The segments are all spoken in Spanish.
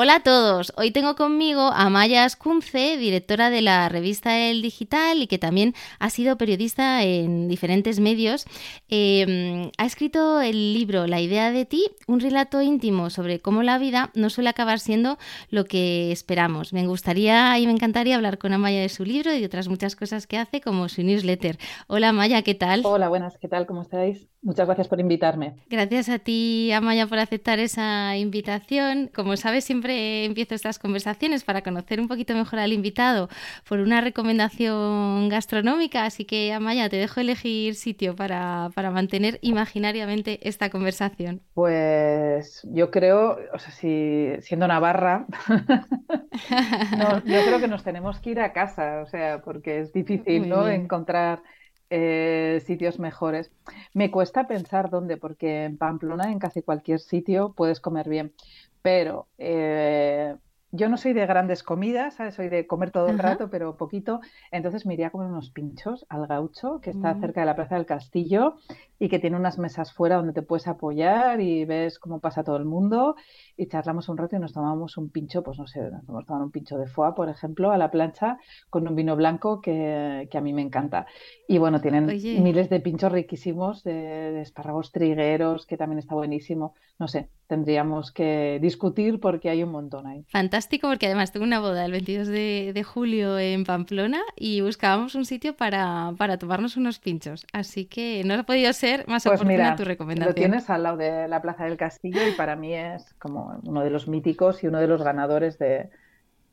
Hola a todos, hoy tengo conmigo a Maya Ascunce, directora de la revista El Digital y que también ha sido periodista en diferentes medios. Em, ha escrito el libro La idea de ti, un relato íntimo sobre cómo la vida no suele acabar siendo lo que esperamos. Me gustaría y me encantaría hablar con Amaya de su libro y de otras muchas cosas que hace como su newsletter. Hola Maya, ¿qué tal? Hola, buenas, ¿qué tal? ¿Cómo estáis? Muchas gracias por invitarme. Gracias a ti, Amaya, por aceptar esa invitación. Como sabes, siempre empiezo estas conversaciones para conocer un poquito mejor al invitado por una recomendación gastronómica. Así que, Amaya, te dejo elegir sitio para, para mantener imaginariamente esta conversación. Pues yo creo, o sea, si siendo Navarra, no, yo creo que nos tenemos que ir a casa, o sea, porque es difícil, ¿no? Encontrar eh, sitios mejores. Me cuesta pensar dónde, porque en Pamplona, en casi cualquier sitio, puedes comer bien. Pero eh, yo no soy de grandes comidas, ¿sabes? Soy de comer todo el rato, pero poquito. Entonces me iría a comer unos pinchos al gaucho, que está mm. cerca de la Plaza del Castillo y que tiene unas mesas fuera donde te puedes apoyar y ves cómo pasa todo el mundo y charlamos un rato y nos tomamos un pincho, pues no sé, nos vamos un pincho de foie, por ejemplo, a la plancha con un vino blanco que, a mí me encanta. Y bueno, tienen miles de pinchos riquísimos de, de espárragos trigueros, que también está buenísimo. No sé, tendríamos que discutir porque hay un montón ahí. Fantástico, porque además tengo una boda el 22 de, julio en Pamplona y buscábamos un sitio para, tomarnos unos pinchos. Así que no ha podido ser más pues oportuna tu recomendación. Lo tienes al lado de la Plaza del Castillo y para mí es como uno de los míticos y uno de los ganadores de,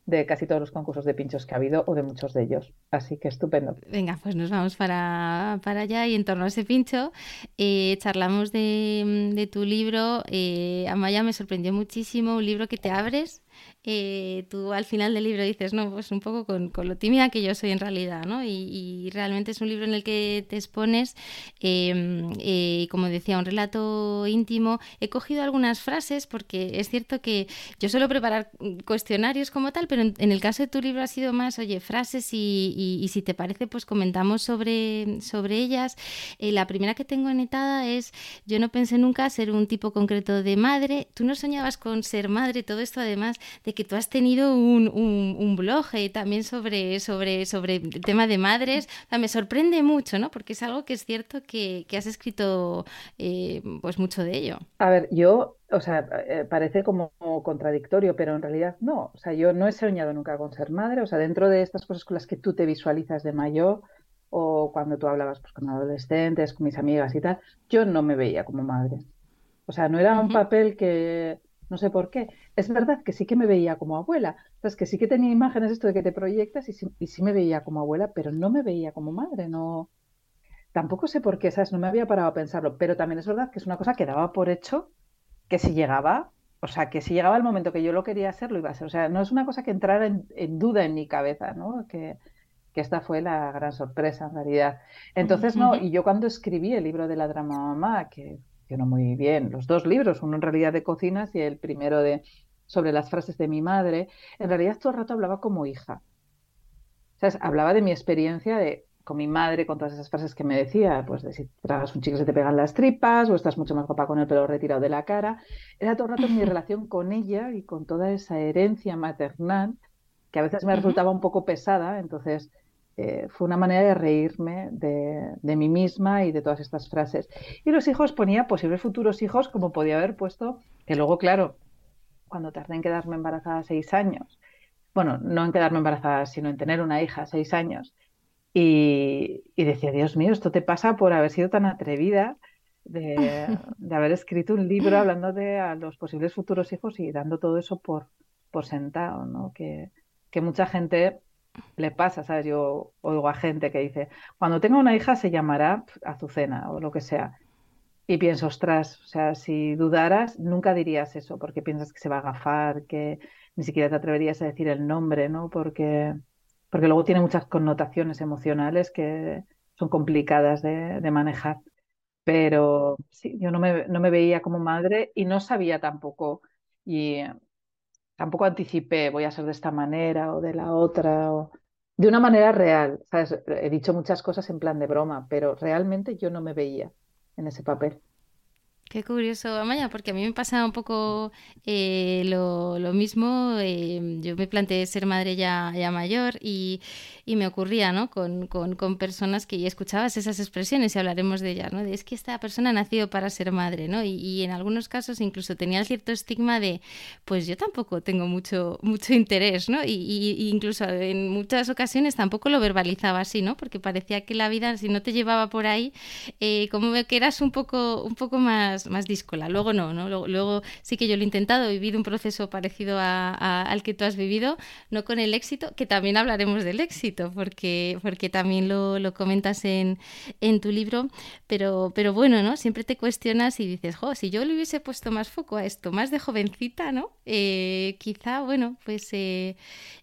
de casi todos los concursos de pinchos que ha habido o de muchos de ellos. Así que estupendo. Venga, pues nos vamos para, para allá y en torno a ese pincho eh, charlamos de, de, tu libro. Eh, Amaya me sorprendió muchísimo, un libro que te abres eh, tú al final del libro dices, no, pues un poco con, lo tímida que yo soy en realidad, ¿no? Y, realmente es un libro en el que te expones, em, eh, como decía, un relato íntimo. He cogido algunas frases porque es cierto que yo suelo preparar cuestionarios como tal, pero en, el caso de tu libro ha sido más, oye, frases y, si te parece, pues comentamos sobre, sobre ellas. Eh, la primera que tengo anotada es, yo no pensé nunca ser un tipo concreto de madre. Tú no soñabas con ser madre, todo esto además de que tú has tenido un, un, blog eh, también sobre, sobre, sobre el tema de madres. me sorprende mucho, ¿no? Porque es algo que es cierto que, has escrito eh, pues mucho de ello. A ver, yo, o sea, eh, parece como contradictorio, pero en realidad no. O sea, yo no he soñado nunca con ser madre. O sea, dentro de estas cosas con las que tú te visualizas de mayor o cuando tú hablabas pues, con adolescentes, con mis amigas y tal, yo no me veía como madre. O sea, no era un papel que, no sé por qué. Es verdad que sí que me veía como abuela, es que sí que tenía imágenes esto de que te proyectas y sí, me veía como abuela, pero no me veía como madre, no. Tampoco sé por qué, ¿sabes? No me había parado a pensarlo, pero también es verdad que es una cosa que daba por hecho que si llegaba, o sea, que si llegaba el momento que yo lo quería hacer, lo iba a hacer. O sea, no es una cosa que entrara en, duda en mi cabeza, ¿no? Que, que esta fue la gran sorpresa en realidad. Entonces, no, y yo cuando escribí el libro de la drama mamá, que funcionó muy bien. Los dos libros, uno en realidad de cocinas y el primero de sobre las frases de mi madre, en realidad todo el rato hablaba como hija. Sea, hablaba de mi experiencia de, con mi madre, con todas esas frases que me decía, pues de si tragas un chico se te pegan las tripas, o estás mucho más guapa con el pelo retirado de la cara. Era todo el rato mi relación con ella y con toda esa herencia maternal que a veces me resultaba un poco pesada, entonces eh, fue una manera de reírme de, mí misma y de todas estas frases. Y los hijos ponía posibles futuros hijos, como podía haber puesto, que luego, claro, cuando tardé en quedarme embarazada seis años, bueno, no en quedarme embarazada, sino en tener una hija seis años, y, decía, Dios mío, esto te pasa por haber sido tan atrevida de, haber escrito un libro hablando de a los posibles futuros hijos y dando todo eso por, por sentado, ¿no? Que, que mucha gente le pasa, ¿sabes? Yo oigo a gente que dice, cuando tenga una hija se llamará Azucena o lo que sea. Y pienso, ostras, o sea, si dudaras, nunca dirías eso, porque piensas que se va a agafar, que ni siquiera te atreverías a decir el nombre, ¿no? Porque porque luego tiene muchas connotaciones emocionales que son complicadas de, manejar. Pero sí, yo no me, no me veía como madre y no sabía tampoco, y tampoco anticipé voy a ser de esta manera o de la otra, o de una manera real. ¿sabes? He dicho muchas cosas en plan de broma, pero realmente yo no me veía en ese papel. Qué curioso, Amaya, porque a mí me pasa un poco eh, lo, mismo. Eh, yo me planteé ser madre ya, ya mayor y, y, me ocurría, ¿no? Con, con, con, personas que ya escuchabas esas expresiones y hablaremos de ellas, ¿no? De es que esta persona ha nacido para ser madre, ¿no? Y, y, en algunos casos incluso tenía cierto estigma de, pues yo tampoco tengo mucho, mucho interés, ¿no? Y, y, incluso en muchas ocasiones tampoco lo verbalizaba así, ¿no? Porque parecía que la vida, si no te llevaba por ahí, eh, como que eras un poco, un poco más más, díscola. Luego no, ¿no? Luego, sí que yo lo he intentado, he vivido un proceso parecido al que tú has vivido, no con el éxito, que también hablaremos del éxito, porque, porque también lo, comentas en, en, tu libro, pero, pero bueno, ¿no? Siempre te cuestionas y dices, jo, si yo le hubiese puesto más foco a esto, más de jovencita, ¿no? Eh, quizá, bueno, pues eh,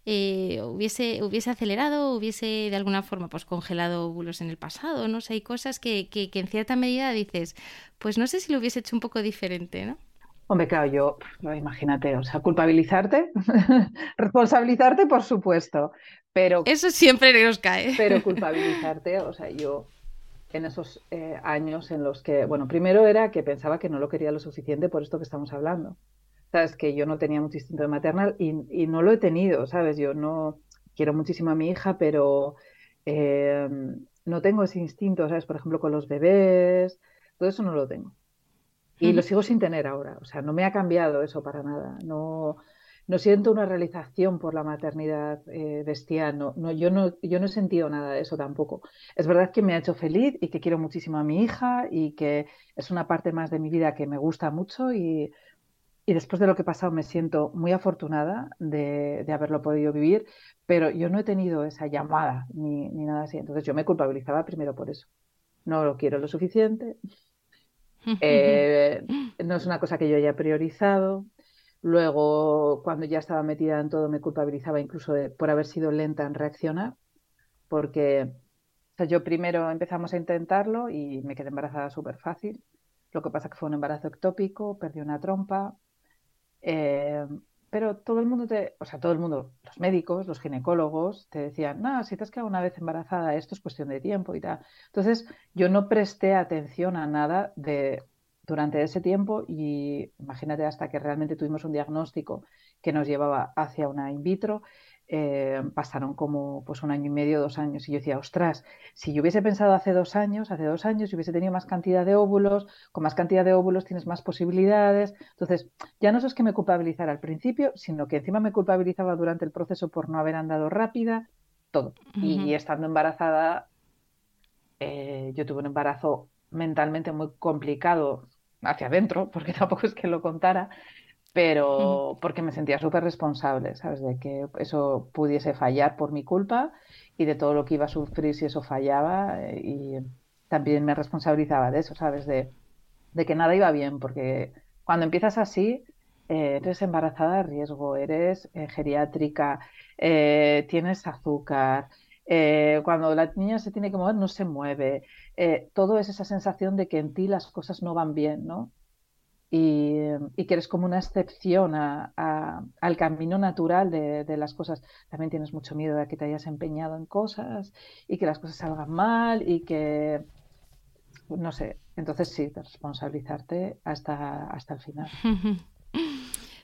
eh, hubiese, hubiese acelerado, hubiese de alguna forma pues congelado óvulos en el pasado, ¿no? hay cosas que, que en cierta medida dices, pues no sé si lo hubiese hecho un poco diferente, ¿no? Hombre, claro, yo, imagínate, o sea, culpabilizarte, responsabilizarte, por supuesto, pero... Eso siempre nos cae. Pero culpabilizarte, o sea, yo en esos eh, años en los que, bueno, primero era que pensaba que no lo quería lo suficiente por esto que estamos hablando. Sabes, que yo no tenía mucho instinto de maternal y, y no lo he tenido, ¿sabes? Yo no quiero muchísimo a mi hija, pero eh, no tengo ese instinto, ¿sabes? Por ejemplo, con los bebés, todo eso no lo tengo. Y lo sigo sin tener ahora. O sea, no me ha cambiado eso para nada. No, no siento una realización por la maternidad eh, bestial. No, no, yo, no, yo no he sentido nada de eso tampoco. Es verdad que me ha hecho feliz y que quiero muchísimo a mi hija y que es una parte más de mi vida que me gusta mucho y, y después de lo que he pasado me siento muy afortunada de, de, haberlo podido vivir, pero yo no he tenido esa llamada ni, ni nada así. Entonces yo me culpabilizaba primero por eso. No lo quiero lo suficiente, eh, no es una cosa que yo haya priorizado. Luego, cuando ya estaba metida en todo, me culpabilizaba incluso por haber sido lenta en reaccionar, porque yo primero empezamos a intentarlo y me quedé embarazada súper fácil. Lo que pasa que fue un embarazo ectópico, perdí una trompa. Eh, pero todo el mundo te, o sea, todo el mundo, los médicos, los ginecólogos, te decían, no, si te has quedado una vez embarazada, esto es cuestión de tiempo y tal. Entonces, yo no presté atención a nada de durante ese tiempo y imagínate hasta que realmente tuvimos un diagnóstico que nos llevaba hacia una in vitro eh, pasaron como pues un año y medio, dos años. Y yo decía, ostras, si yo hubiese pensado hace dos años, hace dos años, y hubiese tenido más cantidad de óvulos, con más cantidad de óvulos tienes más posibilidades. Entonces, ya no es que me culpabilizara al principio, sino que encima me culpabilizaba durante el proceso por no haber andado rápida, todo. y, estando embarazada, eh, yo tuve un embarazo mentalmente muy complicado hacia adentro, porque tampoco es que lo contara, pero porque me sentía súper responsable, ¿sabes? De que eso pudiese fallar por mi culpa y de todo lo que iba a sufrir si eso fallaba eh, y también me responsabilizaba de eso, ¿sabes? De, que nada iba bien, porque cuando empiezas así, eh, eres embarazada de riesgo, eres eh, geriátrica, tienes azúcar, cuando la niña se tiene que mover no se mueve, todo es esa sensación de que en ti las cosas no van bien, ¿no? Y, que eres como una excepción al camino natural de, las cosas. También tienes mucho miedo de que te hayas empeñado en cosas y que las cosas salgan mal y que, no sé, entonces sí, responsabilizarte hasta, hasta el final.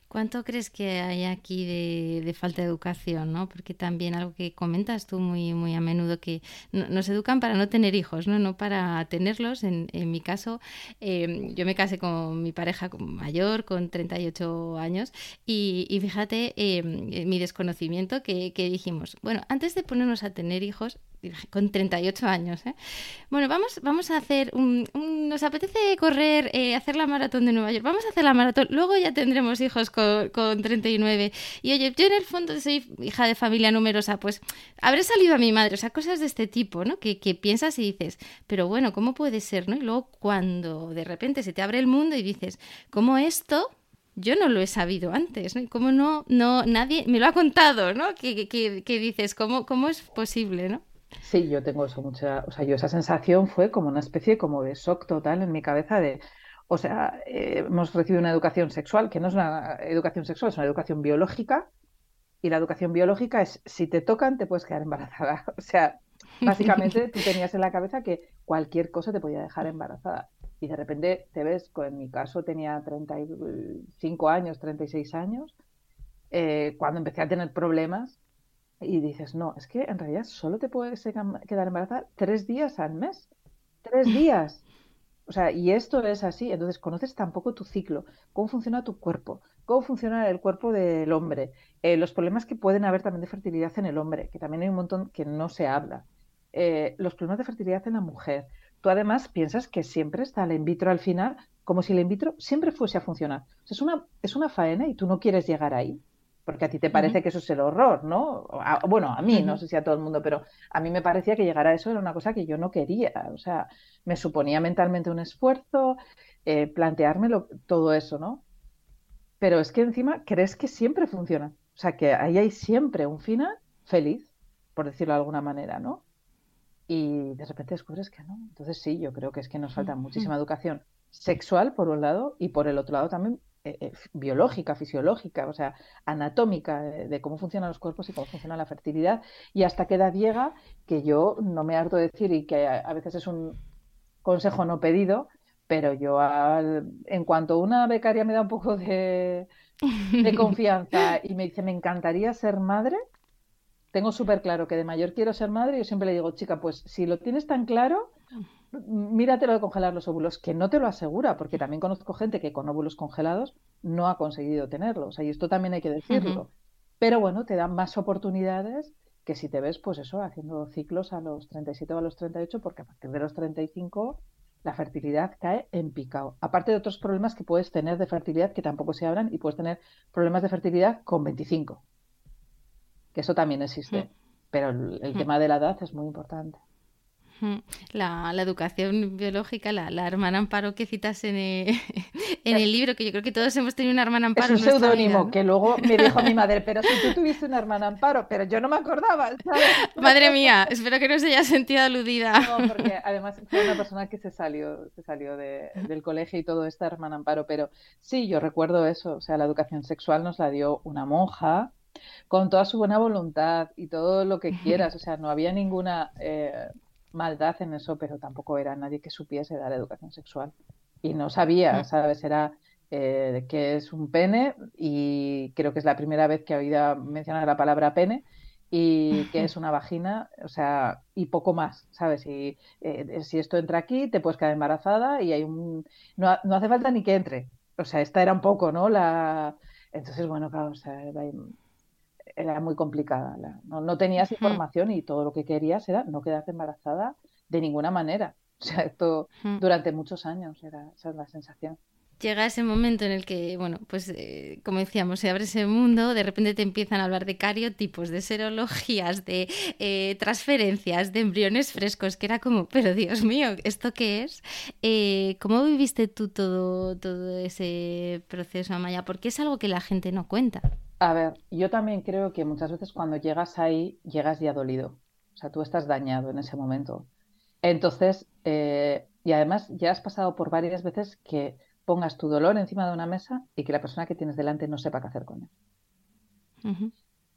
¿Cuánto crees que hay aquí de, falta de educación? ¿no? Porque también algo que comentas tú muy, muy a menudo, que nos educan para no tener hijos, no, no para tenerlos. En, mi caso, em, yo me casé con mi pareja mayor, con 38 años, y, y fíjate em, mi desconocimiento que, que dijimos, bueno, antes de ponernos a tener hijos, con 38 años. ¿eh? Bueno, vamos, vamos a hacer un, nos apetece correr, eh, hacer la maratón de Nueva York. Vamos a hacer la maratón. Luego ya tendremos hijos con, con 39. Y oye, yo en el fondo soy hija de familia numerosa, pues habré salido a mi madre. O sea, cosas de este tipo, ¿no? Que, que piensas y dices, pero bueno, ¿cómo puede ser, no? Y luego cuando de repente se te abre el mundo y dices, ¿cómo esto yo no lo he sabido antes, ¿no? ¿Cómo no, no, nadie me lo ha contado, ¿no? Que, que, dices, ¿cómo, ¿cómo es posible, ¿no? Sí, yo tengo eso mucha, o sea, yo esa sensación fue como una especie como de shock total en mi cabeza de, o sea, eh, hemos recibido una educación sexual que no es una educación sexual, es una educación biológica y la educación biológica es si te tocan te puedes quedar embarazada. O sea, básicamente tú tenías en la cabeza que cualquier cosa te podía dejar embarazada y de repente te ves, en mi caso tenía 35 años, 36 años, eh, cuando empecé a tener problemas y dices, no, es que en realidad solo te puedes quedar embarazada tres días al mes. Tres días. O sea, y esto es así. Entonces, conoces tampoco tu ciclo, cómo funciona tu cuerpo, cómo funciona el cuerpo del hombre, eh, los problemas que pueden haber también de fertilidad en el hombre, que también hay un montón que no se habla, eh, los problemas de fertilidad en la mujer. Tú además piensas que siempre está el in vitro al final, como si el in vitro siempre fuese a funcionar. es, una, es una faena y tú no quieres llegar ahí porque a ti te parece que eso es el horror, ¿no? bueno, a mí, no sé si a todo el mundo, pero a mí me parecía que llegar a eso era una cosa que yo no quería, o sea, me suponía mentalmente un esfuerzo, eh, planteármelo, todo eso, ¿no? Pero es que encima crees que siempre funciona, o sea, que ahí hay siempre un final feliz, por decirlo de alguna manera, ¿no? Y de repente descubres que no. Entonces sí, yo creo que es que nos falta muchísima educación sexual, por un lado, y por el otro lado también eh, eh, biológica, fisiológica, o sea, anatómica de, cómo funcionan los cuerpos y cómo funciona la fertilidad y hasta qué edad llega, que yo no me harto de decir y que a, veces es un consejo no pedido, pero yo en cuanto una becaria me da un poco de, de confianza y me dice, me encantaría ser madre, tengo súper claro que de mayor quiero ser madre, yo siempre le digo, chica, pues si lo tienes tan claro, míratelo de congelar los óvulos, que no te lo asegura, porque también conozco gente que con óvulos congelados no ha conseguido tenerlos. y esto también hay que decirlo. Pero bueno, te dan más oportunidades que si te ves, pues eso, haciendo ciclos a los 37 o a los 38, porque a partir de los 35 la fertilidad cae en picado. Aparte de otros problemas que puedes tener de fertilidad que tampoco se hablan y puedes tener problemas de fertilidad con 25, que eso también existe. Pero el, tema de la edad es muy importante. La, educación biológica, la, hermana Amparo que citas en, el, en el libro, que yo creo que todos hemos tenido una hermana Amparo. Es un seudónimo que luego me dijo mi madre, pero si tú tuviste una hermana Amparo, pero yo no me acordaba. Madre mía, espero que no se haya sentido aludida. No, porque además fue una persona que se salió, se salió del colegio y todo esta hermana Amparo, pero sí, yo recuerdo eso, o sea, la educación sexual nos la dio una monja con toda su buena voluntad y todo lo que quieras, o sea, no había ninguna... Eh, maldad en eso, pero tampoco era nadie que supiese dar educación sexual. Y no sabía, mm. ¿sabes? Era eh, que es un pene y creo que es la primera vez que he oído mencionar la palabra pene y que es una vagina, o sea, y poco más, ¿sabes? Y eh, si esto entra aquí, te puedes quedar embarazada y hay un... No, no, hace falta ni que entre. O sea, esta era un poco, ¿no? La... Entonces, bueno, claro, o sea, era muy complicada. no, tenías información y todo lo que querías era no quedarte embarazada de ninguna manera. O sea, esto durante muchos años era esa es la sensación. Llega ese momento en el que, bueno, pues eh, como decíamos, se abre ese mundo, de repente te empiezan a hablar de cariotipos, de serologías, de eh, transferencias, de embriones frescos, que era como, pero Dios mío, ¿esto qué es? Eh, ¿Cómo viviste tú todo, todo ese proceso, Amaya? Porque es algo que la gente no cuenta. A ver, yo también creo que muchas veces cuando llegas ahí, llegas ya dolido. O sea, tú estás dañado en ese momento. Entonces, eh, y además ya has pasado por varias veces que pongas tu dolor encima de una mesa y que la persona que tienes delante no sepa qué hacer con él.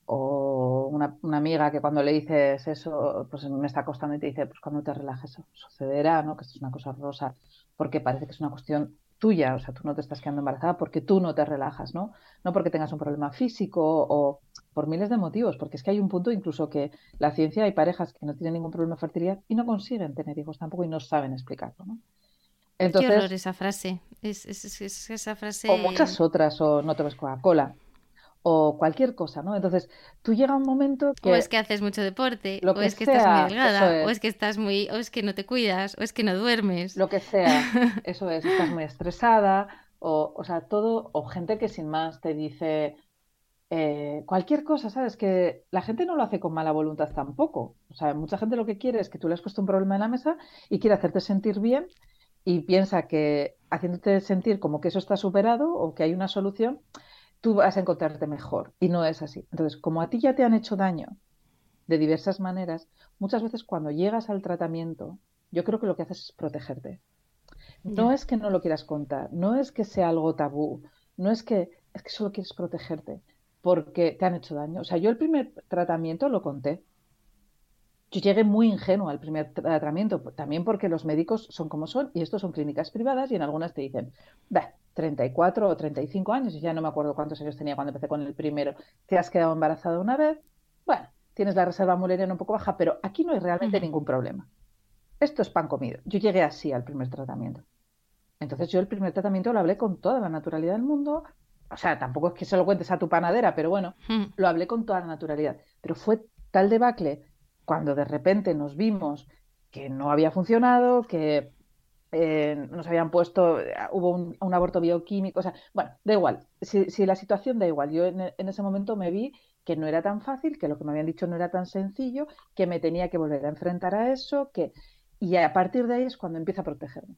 O una, amiga que cuando le dices eso, pues me está costando y te dice, pues cuando te relajes sucederá, ¿no? Que esto es una cosa rosa, porque parece que es una cuestión tuya, o sea, tú no te estás quedando embarazada porque tú no te relajas, ¿no? No porque tengas un problema físico o por miles de motivos, porque es que hay un punto incluso que la ciencia hay parejas que no tienen ningún problema de fertilidad y no consiguen tener hijos tampoco y no saben explicarlo, ¿no? Entonces, Qué horror esa frase. Es, esa frase. O muchas otras, o no te ves Coca-Cola o cualquier cosa, ¿no? Entonces, tú llega un momento que... O es que haces mucho deporte, o es que estás muy delgada, o es que estás muy... o es que no te cuidas, o es que no duermes. Lo que sea, eso es, estás muy estresada, o, o sea, todo, o gente que sin más te dice eh, cualquier cosa, ¿sabes? Que la gente no lo hace con mala voluntad tampoco. O sea, mucha gente lo que quiere es que tú le has puesto un problema en la mesa y quiere hacerte sentir bien y piensa que haciéndote sentir como que eso está superado o que hay una solución, tú vas a encontrarte mejor. Y no es así. Entonces, como a ti ya te han hecho daño de diversas maneras, muchas veces cuando llegas al tratamiento, yo creo que lo que haces es protegerte. No es que no lo quieras contar, no es que sea algo tabú, no es que es que solo quieres protegerte porque te han hecho daño. O sea, yo el primer tratamiento lo conté. Yo llegué muy ingenuo al primer tratamiento, también porque los médicos son como son y estos son clínicas privadas y en algunas te dicen, bah, 34 o 35 años, y ya no me acuerdo cuántos años tenía cuando empecé con el primero, te has quedado embarazada una vez, bueno, tienes la reserva mulleriana un poco baja, pero aquí no hay realmente ningún problema. Esto es pan comido. Yo llegué así al primer tratamiento. Entonces yo el primer tratamiento lo hablé con toda la naturalidad del mundo, o sea, tampoco es que se lo cuentes a tu panadera, pero bueno, lo hablé con toda la naturalidad. Pero fue tal debacle cuando de repente nos vimos que no había funcionado, que eh, nos habían puesto, hubo un, aborto bioquímico, o sea, bueno, da igual, si, la situación da igual, yo en, en, ese momento me vi que no era tan fácil, que lo que me habían dicho no era tan sencillo, que me tenía que volver a enfrentar a eso, que... Y a partir de ahí es cuando empiezo a protegerme.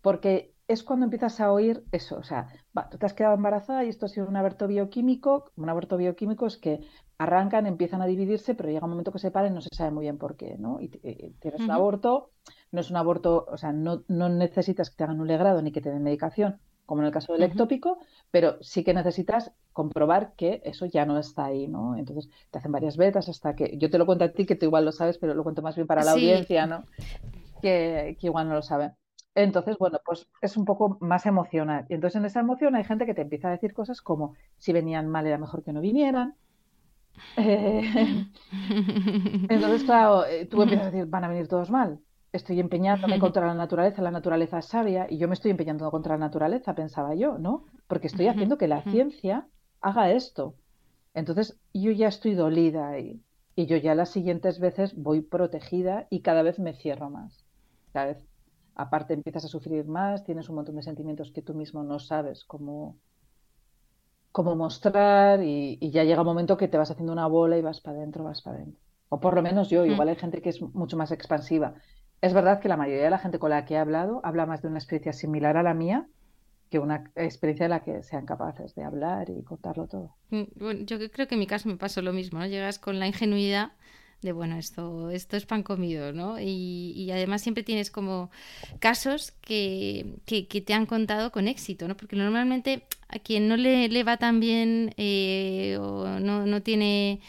Porque es cuando empiezas a oír eso, o sea, tú te has quedado embarazada y esto ha sido un aborto bioquímico, un aborto bioquímico es que arrancan, empiezan a dividirse, pero llega un momento que se paran y no se sabe muy bien por qué, ¿no? Y tienes un aborto, no es un aborto, o sea, no, necesitas que te hagan un legrado ni que te den medicación, como en el caso del ectópico, pero sí que necesitas comprobar que eso ya no está ahí, ¿no? Entonces te hacen varias betas hasta que, yo te lo cuento a ti, que tú igual lo sabes, pero lo cuento más bien para la audiencia, ¿no? Que, que igual no lo saben. Entonces, bueno, pues es un poco más emocional. Y entonces en esa emoción hay gente que te empieza a decir cosas como si venían mal era mejor que no vinieran. Eh, entonces, claro, eh, tú empiezas a decir, van a venir todos mal. Estoy empeñándome contra la naturaleza, la naturaleza es sabia y yo me estoy empeñando contra la naturaleza, pensaba yo, ¿no? Porque estoy haciendo que la ciencia haga esto. Entonces, yo ya estoy dolida y, y yo ya las siguientes veces voy protegida y cada vez me cierro más. Cada vez aparte empiezas a sufrir más, tienes un montón de sentimientos que tú mismo no sabes cómo, cómo mostrar y, ya llega un momento que te vas haciendo una bola y vas para adentro, vas para adentro. O por lo menos yo, igual hay gente que es mucho más expansiva. Es verdad que la mayoría de la gente con la que he hablado habla más de una experiencia similar a la mía que una experiencia en la que sean capaces de hablar y contarlo todo. Mm, yo creo que en mi caso me pasó lo mismo, ¿no? Llegas con la ingenuidad de bueno, esto, esto es pan comido, ¿no? Y, además siempre tienes como casos que, que, te han contado con éxito, ¿no? Porque normalmente a quien no le, le va tan bien eh, o no, no tiene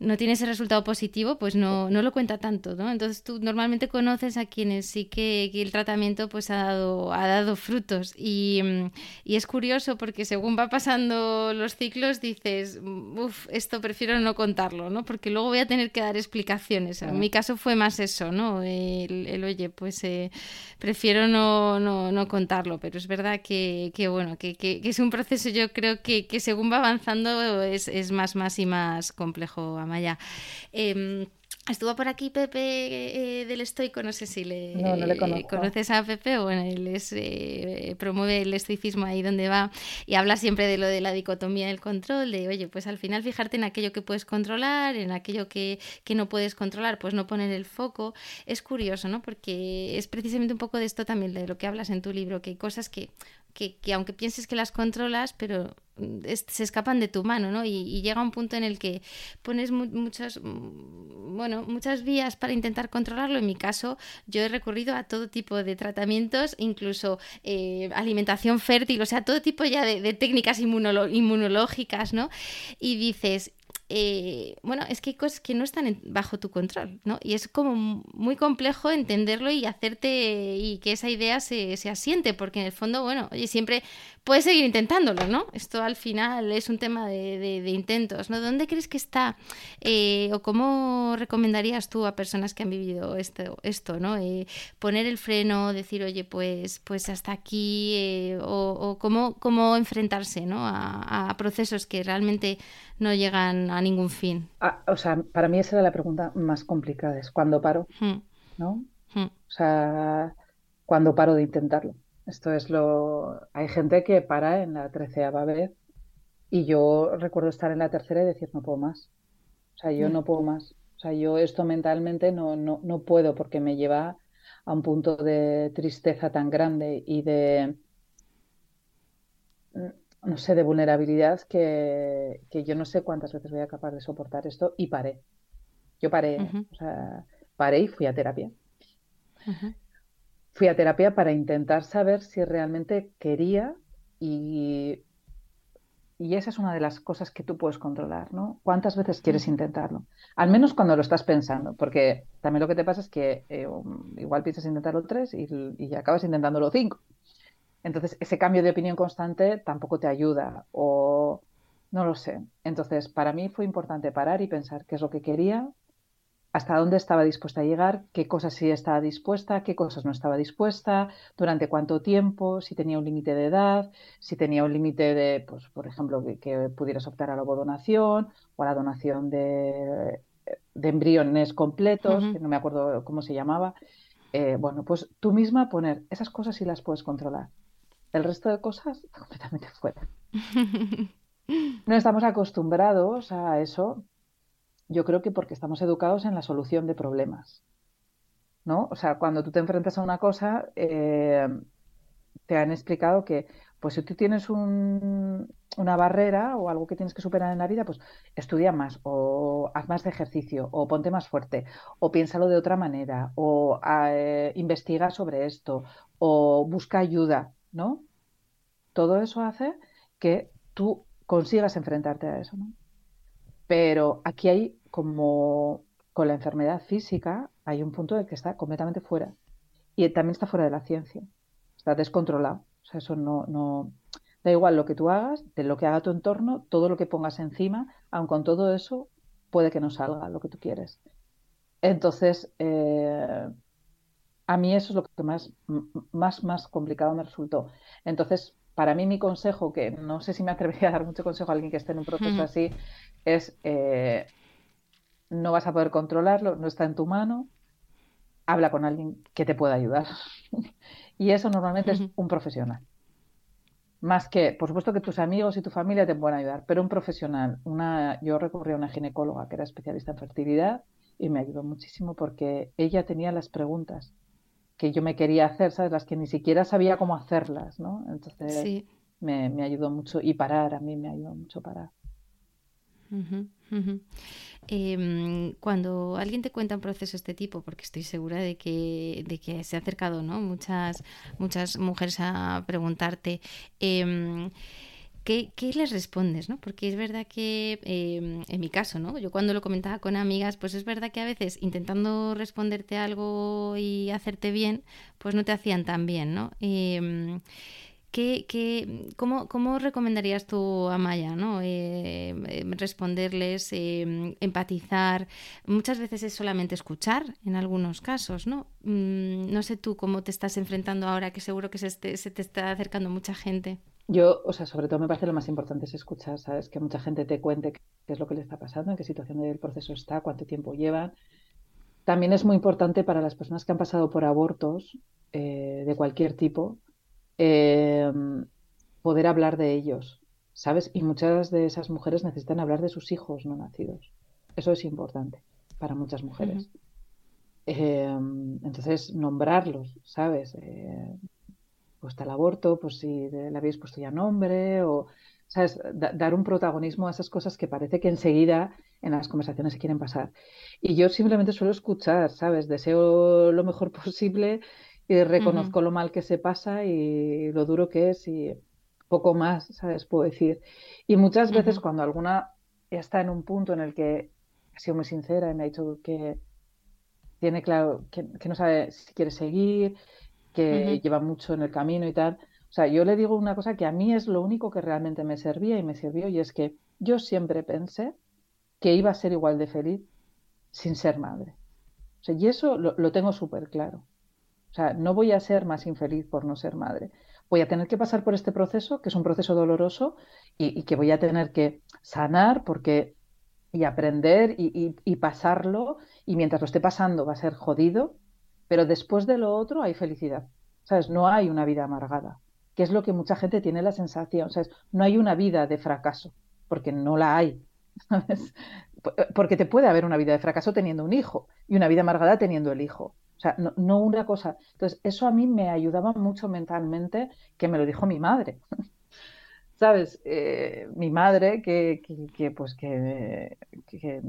no tiene ese resultado positivo, pues no, no lo cuenta tanto, ¿no? Entonces tú normalmente conoces a quienes sí que, el tratamiento pues ha dado, ha dado frutos y, y, es curioso porque según va pasando los ciclos dices, uff, esto prefiero no contarlo, ¿no? Porque luego voy a tener que dar explicaciones. En mi caso fue más eso, ¿no? El, oye, pues eh, prefiero no, no, no, contarlo, pero es verdad que, que bueno, que, que, es un proceso yo creo que, que según va avanzando es, es más, más y más complejo Amaya. Eh, Estuvo por aquí Pepe eh, del Estoico, no sé si le, conoces a Pepe, bueno, él es, eh, promueve el estoicismo ahí donde va y habla siempre de lo de la dicotomía del control, de oye, pues al final fijarte en aquello que puedes controlar, en aquello que, que no puedes controlar, pues no poner el foco. Es curioso, ¿no? Porque es precisamente un poco de esto también, de lo que hablas en tu libro, que hay cosas que, que, que aunque pienses que las controlas, pero mm, se escapan de tu mano, ¿no? Y, llega un punto en el que pones muchas, mm, bueno, muchas vías para intentar controlarlo. En mi caso, yo he recurrido a todo tipo de tratamientos, incluso eh, alimentación fértil, o sea, todo tipo ya de, técnicas inmunológicas, ¿no? Y dices, eh, bueno, es que hay cosas que no están bajo tu control, ¿no? Y es como muy complejo entenderlo y hacerte y que esa idea se, se asiente, porque en el fondo, bueno, oye, siempre puedes seguir intentándolo, ¿no? Esto al final es un tema de, intentos, ¿no? ¿Dónde crees que está eh, o cómo recomendarías tú a personas que han vivido esto, esto ¿no? Eh, poner el freno, decir, oye, pues, pues hasta aquí, o, cómo, cómo enfrentarse, ¿no? A, a procesos que realmente no llegan a ningún fin. Ah, o sea, para mí esa era la pregunta más complicada, es cuándo paro, hmm. ¿no? Hmm. O sea, ¿cuándo paro de intentarlo? Esto es lo... Hay gente que para en la treceava vez y yo recuerdo estar en la tercera y decir, no puedo más. O sea, yo hmm. no puedo más. O sea, yo esto mentalmente no, no, no puedo porque me lleva a un punto de tristeza tan grande y de, no sé, de vulnerabilidad que, yo no sé cuántas veces voy a capaz de soportar esto y paré. Yo paré, o sea, paré y fui a terapia. Fui a terapia para intentar saber si realmente quería y y esa es una de las cosas que tú puedes controlar, ¿no? ¿Cuántas veces quieres intentarlo? Al menos cuando lo estás pensando, porque también lo que te pasa es que eh, um, igual piensas intentarlo tres y, y acabas intentándolo cinco. Entonces, ese cambio de opinión constante tampoco te ayuda o no lo sé. Entonces, para mí fue importante parar y pensar qué es lo que quería, hasta dónde estaba dispuesta a llegar, qué cosas sí estaba dispuesta, qué cosas no estaba dispuesta, durante cuánto tiempo, si tenía un límite de edad, si tenía un límite de, pues, por ejemplo, que, pudieras optar a la donación o a la donación de, embriones completos, que no me acuerdo cómo se llamaba. Eh, bueno, pues tú misma poner esas cosas sí las puedes controlar. El resto de cosas completamente fuera. No estamos acostumbrados a eso yo creo que porque estamos educados en la solución de problemas. ¿No? O sea, cuando tú te enfrentas a una cosa, eh, te han explicado que, pues si tú tienes un, una barrera o algo que tienes que superar en la vida, pues estudia más o haz más de ejercicio o ponte más fuerte o piénsalo de otra manera o eh, investiga sobre esto o busca ayuda, ¿no? Todo eso hace que tú consigas enfrentarte a eso. Pero aquí hay como con la enfermedad física, hay un punto de que está completamente fuera. Y también está fuera de la ciencia. Está descontrolado. O sea, eso no, no. Da igual lo que tú hagas, de lo que haga tu entorno, todo lo que pongas encima, aun con todo eso, puede que no salga lo que tú quieres. Entonces, eh, a mí eso es lo que más, más, más complicado me resultó. Entonces, para mí mi consejo, que no sé si me atrevería a dar mucho consejo a alguien que esté en un proceso así, es eh, no vas a poder controlarlo, no está en tu mano, habla con alguien que te pueda ayudar. y eso normalmente es un profesional. Más que, por supuesto que tus amigos y tu familia te pueden ayudar, pero un profesional. Una, yo recurrí a una ginecóloga que era especialista en fertilidad y me ayudó muchísimo porque ella tenía las preguntas que yo me quería hacer, ¿sabes? Las que ni siquiera sabía cómo hacerlas, ¿no? Entonces Me, me ayudó mucho y parar, a mí me ayudó mucho parar. Em, cuando alguien te cuenta un proceso de este tipo, porque estoy segura de que, de que se ha acercado ¿no? muchas, muchas mujeres a preguntarte, em, ¿qué, les respondes? ¿no? Porque es verdad que, em, en mi caso, ¿no? yo cuando lo comentaba con amigas, pues es verdad que a veces intentando responderte algo y hacerte bien, pues no te hacían tan bien. ¿no? ¿Qué, cómo, cómo, recomendarías tú a Maya ¿no? Em, responderles, em, empatizar? Muchas veces es solamente escuchar en algunos casos, ¿no? Mm, no sé tú cómo te estás enfrentando ahora, que seguro que se, se, te está acercando mucha gente. Yo, o sea, sobre todo me parece lo más importante es escuchar, ¿sabes? Que mucha gente te cuente qué es lo que le está pasando, en qué situación del proceso está, cuánto tiempo llevan. También es muy importante para las personas que han pasado por abortos eh, de cualquier tipo, Em, poder hablar de ellos, ¿sabes? Y muchas de esas mujeres necesitan hablar de sus hijos no nacidos. Eso es importante para muchas mujeres. Em, entonces, nombrarlos, ¿sabes? Eh, pues el aborto, pues si le habéis puesto ya nombre, o, ¿sabes? dar un protagonismo a esas cosas que parece que enseguida en las conversaciones se quieren pasar. Y yo simplemente suelo escuchar, ¿sabes? Deseo lo mejor posible y reconozco lo mal que se pasa y lo duro que es y poco más, ¿sabes? Puedo decir. Y muchas veces cuando alguna está en un punto en el que ha sido muy sincera y me ha dicho que tiene claro que, no sabe si quiere seguir, que lleva mucho en el camino y tal. O sea, yo le digo una cosa que a mí es lo único que realmente me servía y me sirvió y es que yo siempre pensé que iba a ser igual de feliz sin ser madre. O sea, y eso lo, lo tengo súper claro. O sea, no voy a ser más infeliz por no ser madre. Voy a tener que pasar por este proceso, que es un proceso doloroso y, que voy a tener que sanar porque y aprender y, pasarlo. Y mientras lo esté pasando va a ser jodido, pero después de lo otro hay felicidad. ¿Sabes? No hay una vida amargada, que es lo que mucha gente tiene la sensación. ¿Sabes? No hay una vida de fracaso, porque no la hay. ¿sabes? Porque te puede haber una vida de fracaso teniendo un hijo y una vida amargada teniendo el hijo. O sea, no, una cosa. Entonces, eso a mí me ayudaba mucho mentalmente, que me lo dijo mi madre. ¿Sabes? Eh, mi madre que, que, pues que, que,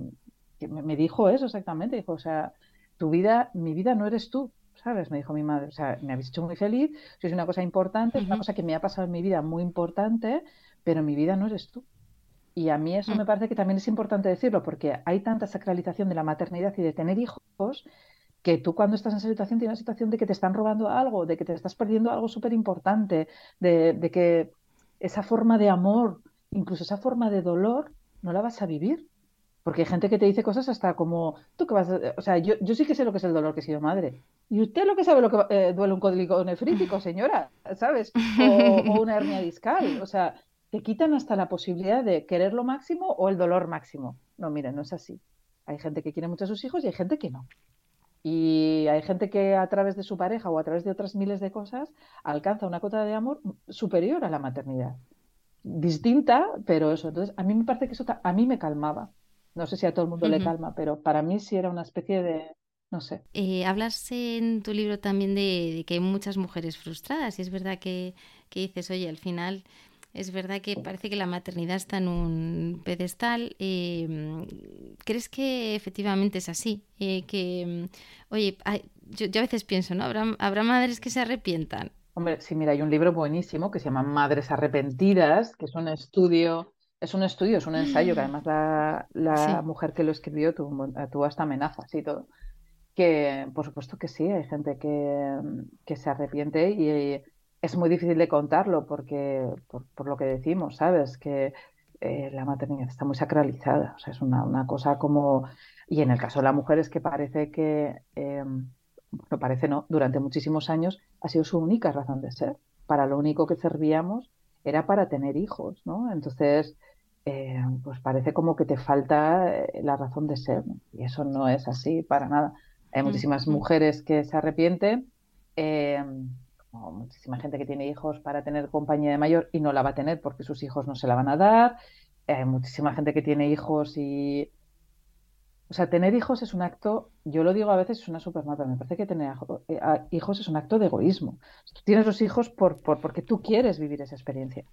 me dijo eso exactamente. Dijo, o sea, tu vida, mi vida no eres tú. ¿Sabes? Me dijo mi madre. O sea, me habéis hecho muy feliz, es una cosa importante, es una cosa que me ha pasado en mi vida muy importante, pero mi vida no eres tú. Y a mí eso mm. me parece que también es importante decirlo, porque hay tanta sacralización de la maternidad y de tener hijos que tú cuando estás en esa situación tienes una situación de que te están robando algo, de que te estás perdiendo algo súper importante, de, que esa forma de amor, incluso esa forma de dolor, no la vas a vivir. Porque hay gente que te dice cosas hasta como, tú que vas, o sea, yo, yo sí que sé lo que es el dolor que he sido madre. Y usted lo que sabe lo que eh, duele un código nefrítico, señora, ¿sabes? O, o, una hernia discal. O sea, te quitan hasta la posibilidad de querer lo máximo o el dolor máximo. No, miren, no es así. Hay gente que quiere mucho a sus hijos y hay gente que no. Y hay gente que a través de su pareja o a través de otras miles de cosas alcanza una cota de amor superior a la maternidad. Distinta, pero eso. Entonces, a mí me parece que eso a mí me calmaba. No sé si a todo el mundo le calma, pero para mí sí era una especie de, no sé. Eh, hablas en tu libro también de, que hay muchas mujeres frustradas y es verdad que, que dices, oye, al final es verdad que parece que la maternidad está en un pedestal. Em, ¿Crees que efectivamente es así? Eh, que, oye, yo, a veces pienso, ¿no? ¿Habrá, ¿Habrá madres que se arrepientan? Hombre, sí, mira, hay un libro buenísimo que se llama Madres Arrepentidas, que es un estudio, es un estudio, es un ensayo, que además la, la mujer que lo escribió tuvo, tuvo hasta amenazas y todo. Que por supuesto que sí, hay gente que, que se arrepiente y es muy difícil de contarlo porque, por, lo que decimos, ¿sabes? Que eh, la maternidad está muy sacralizada, o sea, es una, cosa como... Y en el caso de la mujer es que parece que, eh, no parece no, durante muchísimos años ha sido su única razón de ser. Para lo único que servíamos era para tener hijos, ¿no? Entonces, eh, pues parece como que te falta la razón de ser, y eso no es así para nada. Hay mm, muchísimas mm. mujeres que se arrepienten muchísima gente que tiene hijos para tener compañía de mayor y no la va a tener porque sus hijos no se la van a dar. Hay muchísima gente que tiene hijos y... O sea, tener hijos es un acto, yo lo digo a veces, es una supermata. Me parece que tener eh, hijos es un acto de egoísmo. Tú tienes los hijos por, por, porque tú quieres vivir esa experiencia.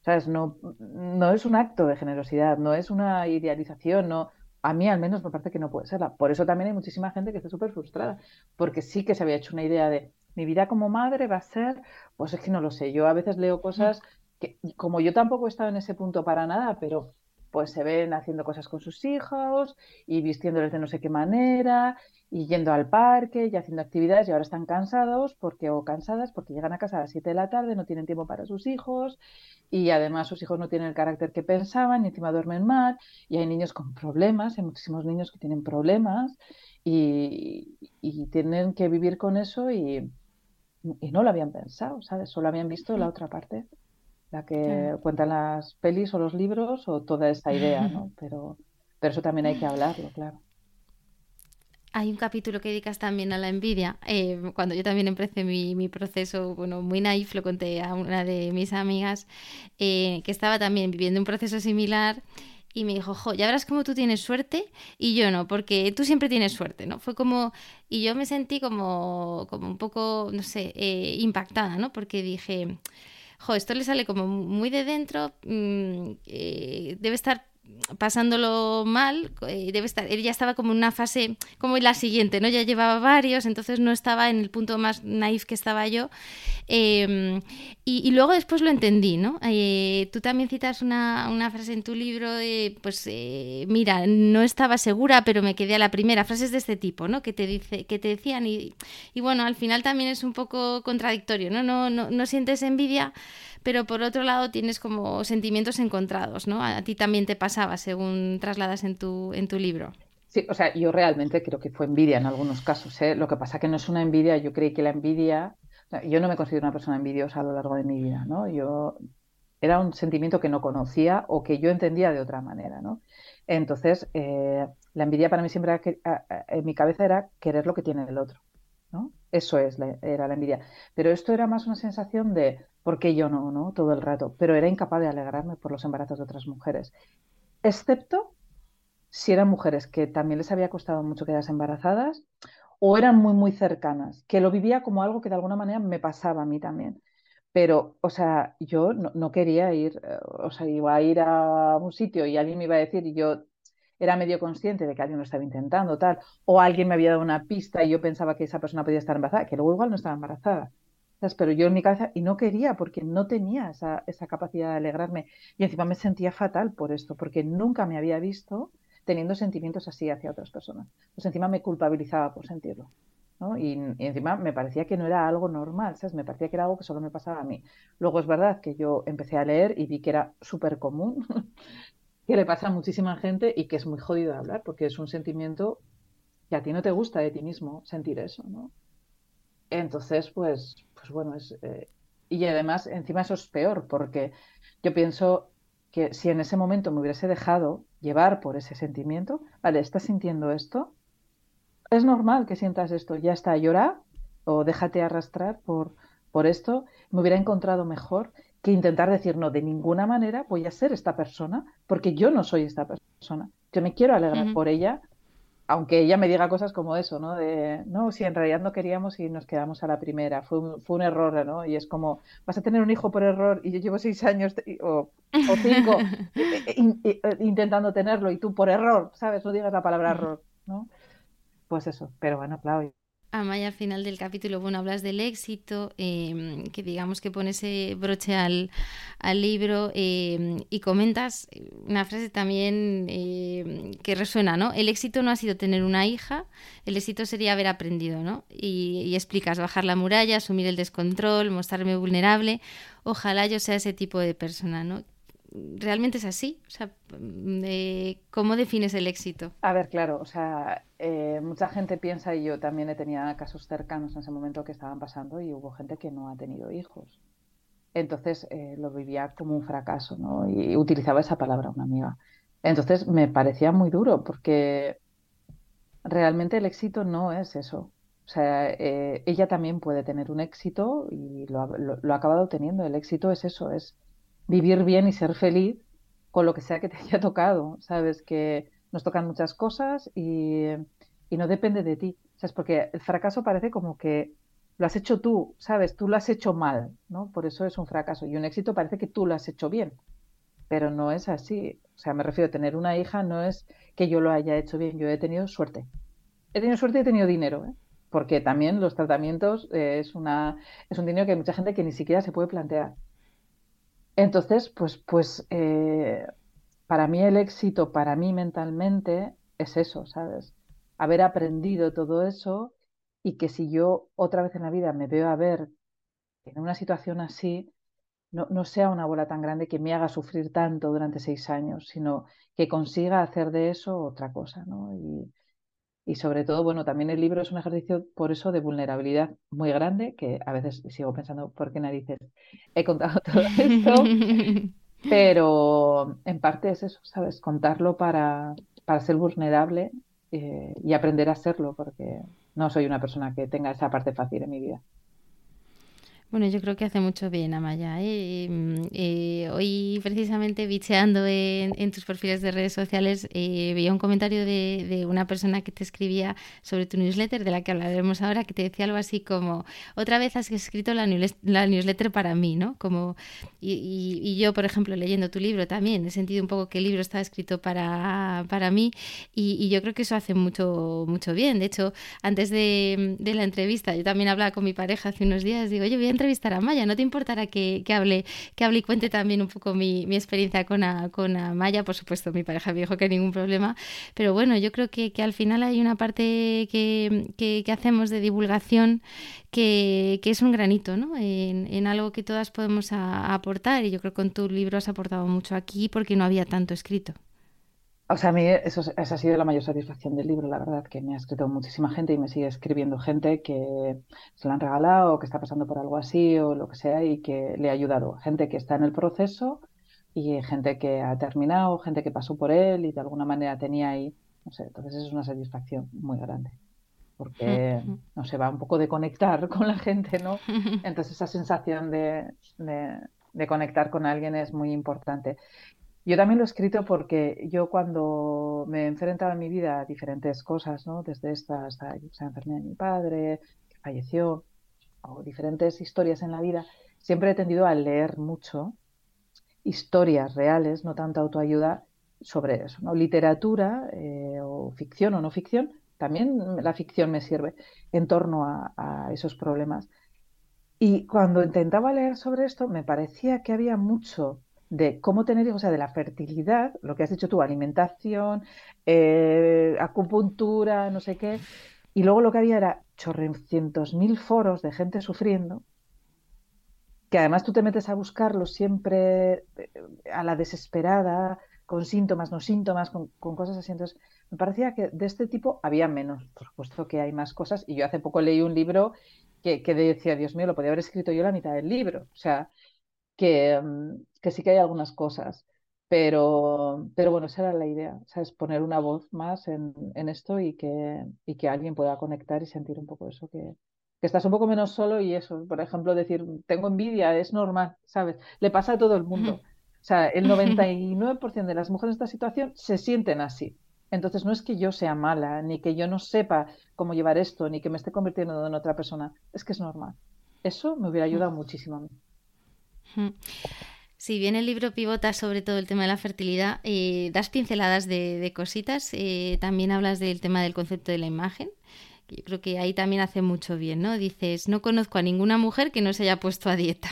¿Sabes? No, no es un acto de generosidad, no es una idealización, no, a mí al menos me parece que no puede serla. Por eso también hay muchísima gente que está súper frustrada, porque sí que se había hecho una idea de, mi vida como madre va a ser, pues es que no lo sé, yo a veces leo cosas que, como yo tampoco he estado en ese punto para nada, pero pues se ven haciendo cosas con sus hijos y vistiéndoles de no sé qué manera y yendo al parque y haciendo actividades y ahora están cansados porque o cansadas porque llegan a casa a las 7 de la tarde, no tienen tiempo para sus hijos y además sus hijos no tienen el carácter que pensaban y encima duermen mal y hay niños con problemas, hay muchísimos niños que tienen problemas y, y tienen que vivir con eso y, y no lo habían pensado, ¿sabes? Solo habían visto la otra parte, la que cuentan las pelis o los libros o toda esta idea, ¿no? Pero, pero eso también hay que hablarlo, claro. Hay un capítulo que dedicas también a la envidia. Eh, cuando yo también empecé mi, proceso, bueno, muy naif, lo conté a una de mis amigas, eh, que estaba también viviendo un proceso similar y me dijo, jo, ya verás cómo tú tienes suerte y yo no, porque tú siempre tienes suerte, ¿no? Fue como, y yo me sentí como, como un poco, no sé, eh, impactada, ¿no? Porque dije, jo, esto le sale como muy de dentro, mm, eh, debe estar pasándolo mal, eh, debe estar, él ya estaba como en una fase como la siguiente, ¿no? Ya llevaba varios, entonces no estaba en el punto más naif que estaba yo. Em, y, luego después lo entendí, ¿no? Eh, tú también citas una, frase en tu libro de, pues, eh, mira, no estaba segura, pero me quedé a la primera. Frases de este tipo, ¿no? Que te, dice, que te decían y, bueno, al final también es un poco contradictorio. No, no, no sientes envidia pero por otro lado tienes como sentimientos encontrados, ¿no? A ti también te pasaba según trasladas en tu, en tu libro. Sí, o sea, yo realmente creo que fue envidia en algunos casos. ¿eh? Lo que pasa que no es una envidia, yo creí que la envidia, yo no me considero una persona envidiosa a lo largo de mi vida, ¿no? Yo era un sentimiento que no conocía o que yo entendía de otra manera, ¿no? Entonces, eh, la envidia para mí siempre era que, en mi cabeza era querer lo que tiene el otro, ¿no? Eso es, era la envidia. Pero esto era más una sensación de, ¿por qué yo no, no? Todo el rato. Pero era incapaz de alegrarme por los embarazos de otras mujeres. Excepto si eran mujeres que también les había costado mucho quedarse embarazadas o eran muy, muy cercanas, que lo vivía como algo que de alguna manera me pasaba a mí también. Pero, o sea, yo no, quería ir, eh, o sea, iba a ir a un sitio y alguien me iba a decir y yo era medio consciente de que alguien lo estaba intentando, tal, o alguien me había dado una pista y yo pensaba que esa persona podía estar embarazada, que luego igual no estaba embarazada. Pero yo en mi cabeza, y no quería, porque no tenía esa, esa capacidad de alegrarme. Y encima me sentía fatal por esto, porque nunca me había visto teniendo sentimientos así hacia otras personas. Pues encima me culpabilizaba por sentirlo. Y, encima me parecía que no era algo normal, ¿sabes? Me parecía que era algo que solo me pasaba a mí. Luego es verdad que yo empecé a leer y vi que era súper común, que le pasa a muchísima gente y que es muy jodido de hablar, porque es un sentimiento que a ti no te gusta de ti mismo sentir eso, ¿no? Entonces, pues, pues bueno, es... Eh, y además, encima eso es peor, porque yo pienso que si en ese momento me hubiese dejado llevar por ese sentimiento, vale, estás sintiendo esto, es normal que sientas esto, ya está, llora o déjate arrastrar por, por esto, me hubiera encontrado mejor que intentar decir, no, de ninguna manera voy a ser esta persona, porque yo no soy esta persona. Yo me quiero alegrar por ella, aunque ella me diga cosas como eso, ¿no? De, no, si en realidad no queríamos y nos quedamos a la primera, fue un, fue un error, ¿no? Y es como, vas a tener un hijo por error y yo llevo seis años o, o cinco intentando tenerlo y tú por error, ¿sabes? No digas la palabra error, ¿no? Pues eso, pero bueno, claro, Amaya, al final del capítulo, bueno, hablas del éxito, em, que digamos que pone ese broche al, libro em, y comentas una frase también em, que resuena, ¿no? El éxito no ha sido tener una hija, el éxito sería haber aprendido, ¿no? Y, y explicas bajar la muralla, asumir el descontrol, mostrarme vulnerable. Ojalá yo sea ese tipo de persona, ¿no? Realmente es así? O sea, ¿cómo defines el éxito? A ver, claro, o sea, eh, mucha gente piensa, y yo también he tenido casos cercanos en ese momento que estaban pasando y hubo gente que no ha tenido hijos. Entonces eh, lo vivía como un fracaso, ¿no? Y utilizaba esa palabra una amiga. Entonces me parecía muy duro porque realmente el éxito no es eso. O sea, eh, ella también puede tener un éxito y lo, lo ha acabado teniendo. El éxito es eso, es vivir bien y ser feliz con lo que sea que te haya tocado, ¿sabes? Que nos tocan muchas cosas y, no depende de ti, ¿sabes? Porque el fracaso parece como que lo has hecho tú, ¿sabes? Tú lo has hecho mal, ¿no? Por eso es un fracaso. Y un éxito parece que tú lo has hecho bien, pero no es así. O sea, me refiero a tener una hija, no es que yo lo haya hecho bien, yo he tenido suerte. He tenido suerte y he tenido dinero, ¿eh? Porque también los tratamientos eh, es, una, es un dinero que hay mucha gente que ni siquiera se puede plantear. Entonces, pues, pues eh, para mí el éxito, para mí mentalmente, es eso, ¿sabes? Haber aprendido todo eso y que si yo otra vez en la vida me veo a ver en una situación así, no, no sea una bola tan grande que me haga sufrir tanto durante seis años, sino que consiga hacer de eso otra cosa, ¿no? Y sobre todo, bueno, también el libro es un ejercicio por eso de vulnerabilidad muy grande, que a veces sigo pensando, ¿por qué narices he contado todo esto? Pero en parte es eso, ¿sabes? Contarlo para, para ser vulnerable eh, y aprender a serlo, porque no soy una persona que tenga esa parte fácil en mi vida. Bueno, yo creo que hace mucho bien, Amaya. ¿eh? Mm, eh, hoy, precisamente, bicheando en, tus perfiles de redes sociales, eh, veía un comentario de, una persona que te escribía sobre tu newsletter, de la que hablaremos ahora, que te decía algo así como: Otra vez has escrito la, newsletter para mí, ¿no? Como, y, yo, por ejemplo, leyendo tu libro también, he sentido un poco que el libro está escrito para, para mí, y, yo creo que eso hace mucho, mucho bien. De hecho, antes de, la entrevista, yo también hablaba con mi pareja hace unos días, digo, oye, bien entrevistar a Maya, ¿no te importará que, hable, que hable y cuente también un poco mi, experiencia con, a, con Maya? Por supuesto, mi pareja me dijo que ningún problema, pero bueno, yo creo que, al final hay una parte que, hacemos de divulgación que, es un granito, ¿no? En, algo que todas podemos aportar y yo creo que con tu libro has aportado mucho aquí porque no había tanto escrito. O sea, a mí eso, esa ha sido la mayor satisfacción del libro, la verdad, que me ha escrito muchísima gente y me sigue escribiendo gente que se lo han regalado o que está pasando por algo así o lo que sea y que le ha ayudado. Gente que está en el proceso y gente que ha terminado, gente que pasó por él y de alguna manera tenía ahí, no sé, entonces es una satisfacción muy grande porque no se va un poco de conectar con la gente, ¿no? Entonces esa sensación de, de conectar con alguien es muy importante. Yo también lo he escrito porque yo cuando me enfrentaba en mi vida a diferentes cosas, ¿no? Desde esta hasta la enfermedad de mi padre, que falleció, o diferentes historias en la vida, siempre he tendido a leer mucho historias reales, no tanta autoayuda, sobre eso, ¿no? Literatura eh, o ficción o no ficción, también la ficción me sirve en torno a, esos problemas. Y cuando intentaba leer sobre esto, me parecía que había mucho de cómo tener hijos, o sea, de la fertilidad, lo que has dicho tú, alimentación, eh, acupuntura, no sé qué, y luego lo que había era chorrocientos mil foros de gente sufriendo, que además tú te metes a buscarlos siempre eh, a la desesperada, con síntomas, no síntomas, con, cosas así. Entonces, me parecía que de este tipo había menos. Por supuesto que hay más cosas. Y yo hace poco leí un libro que, que decía, Dios mío, lo podía haber escrito yo la mitad del libro. O sea, que, mm, que sí que hay algunas cosas. Pero, pero bueno, esa era la idea, ¿sabes? Poner una voz más en, en esto y que, y que alguien pueda conectar y sentir un poco eso, que, que estás un poco menos solo y eso, por ejemplo, decir, tengo envidia, es normal, ¿sabes? Le pasa a todo el mundo. O sea, el 99% de las mujeres en esta situación se sienten así. Entonces no es que yo sea mala, ni que yo no sepa cómo llevar esto, ni que me esté convirtiendo en otra persona. Es que es normal. Eso me hubiera ayudado muchísimo a mí. Si bien el libro pivota sobre todo el tema de la fertilidad, eh, das pinceladas de, cositas. Eh, también hablas del tema del concepto de la imagen. Yo creo que ahí también hace mucho bien, ¿no? Dices, no conozco a ninguna mujer que no se haya puesto a dieta.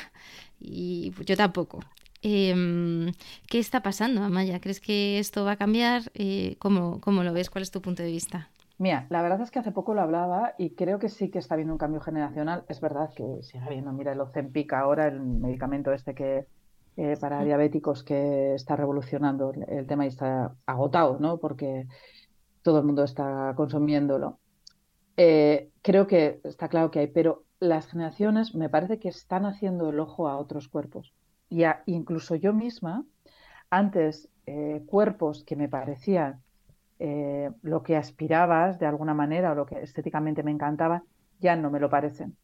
Y yo tampoco. Em, ¿Qué está pasando, Amaya? ¿Crees que esto va a cambiar? Eh, ¿cómo, lo ves? ¿Cuál es tu punto de vista? Mira, la verdad es que hace poco lo hablaba y creo que sí que está habiendo un cambio generacional. Es verdad que sigue habiendo, mira, el Ozempic ahora, el medicamento este que eh, para diabéticos que está revolucionando el, tema y está agotado, ¿no? Porque todo el mundo está consumiéndolo. Eh, creo que está claro que hay, pero las generaciones me parece que están haciendo el ojo a otros cuerpos y incluso yo misma, antes eh, cuerpos que me parecían eh, lo que aspirabas de alguna manera o lo que estéticamente me encantaba, ya no me lo parecen.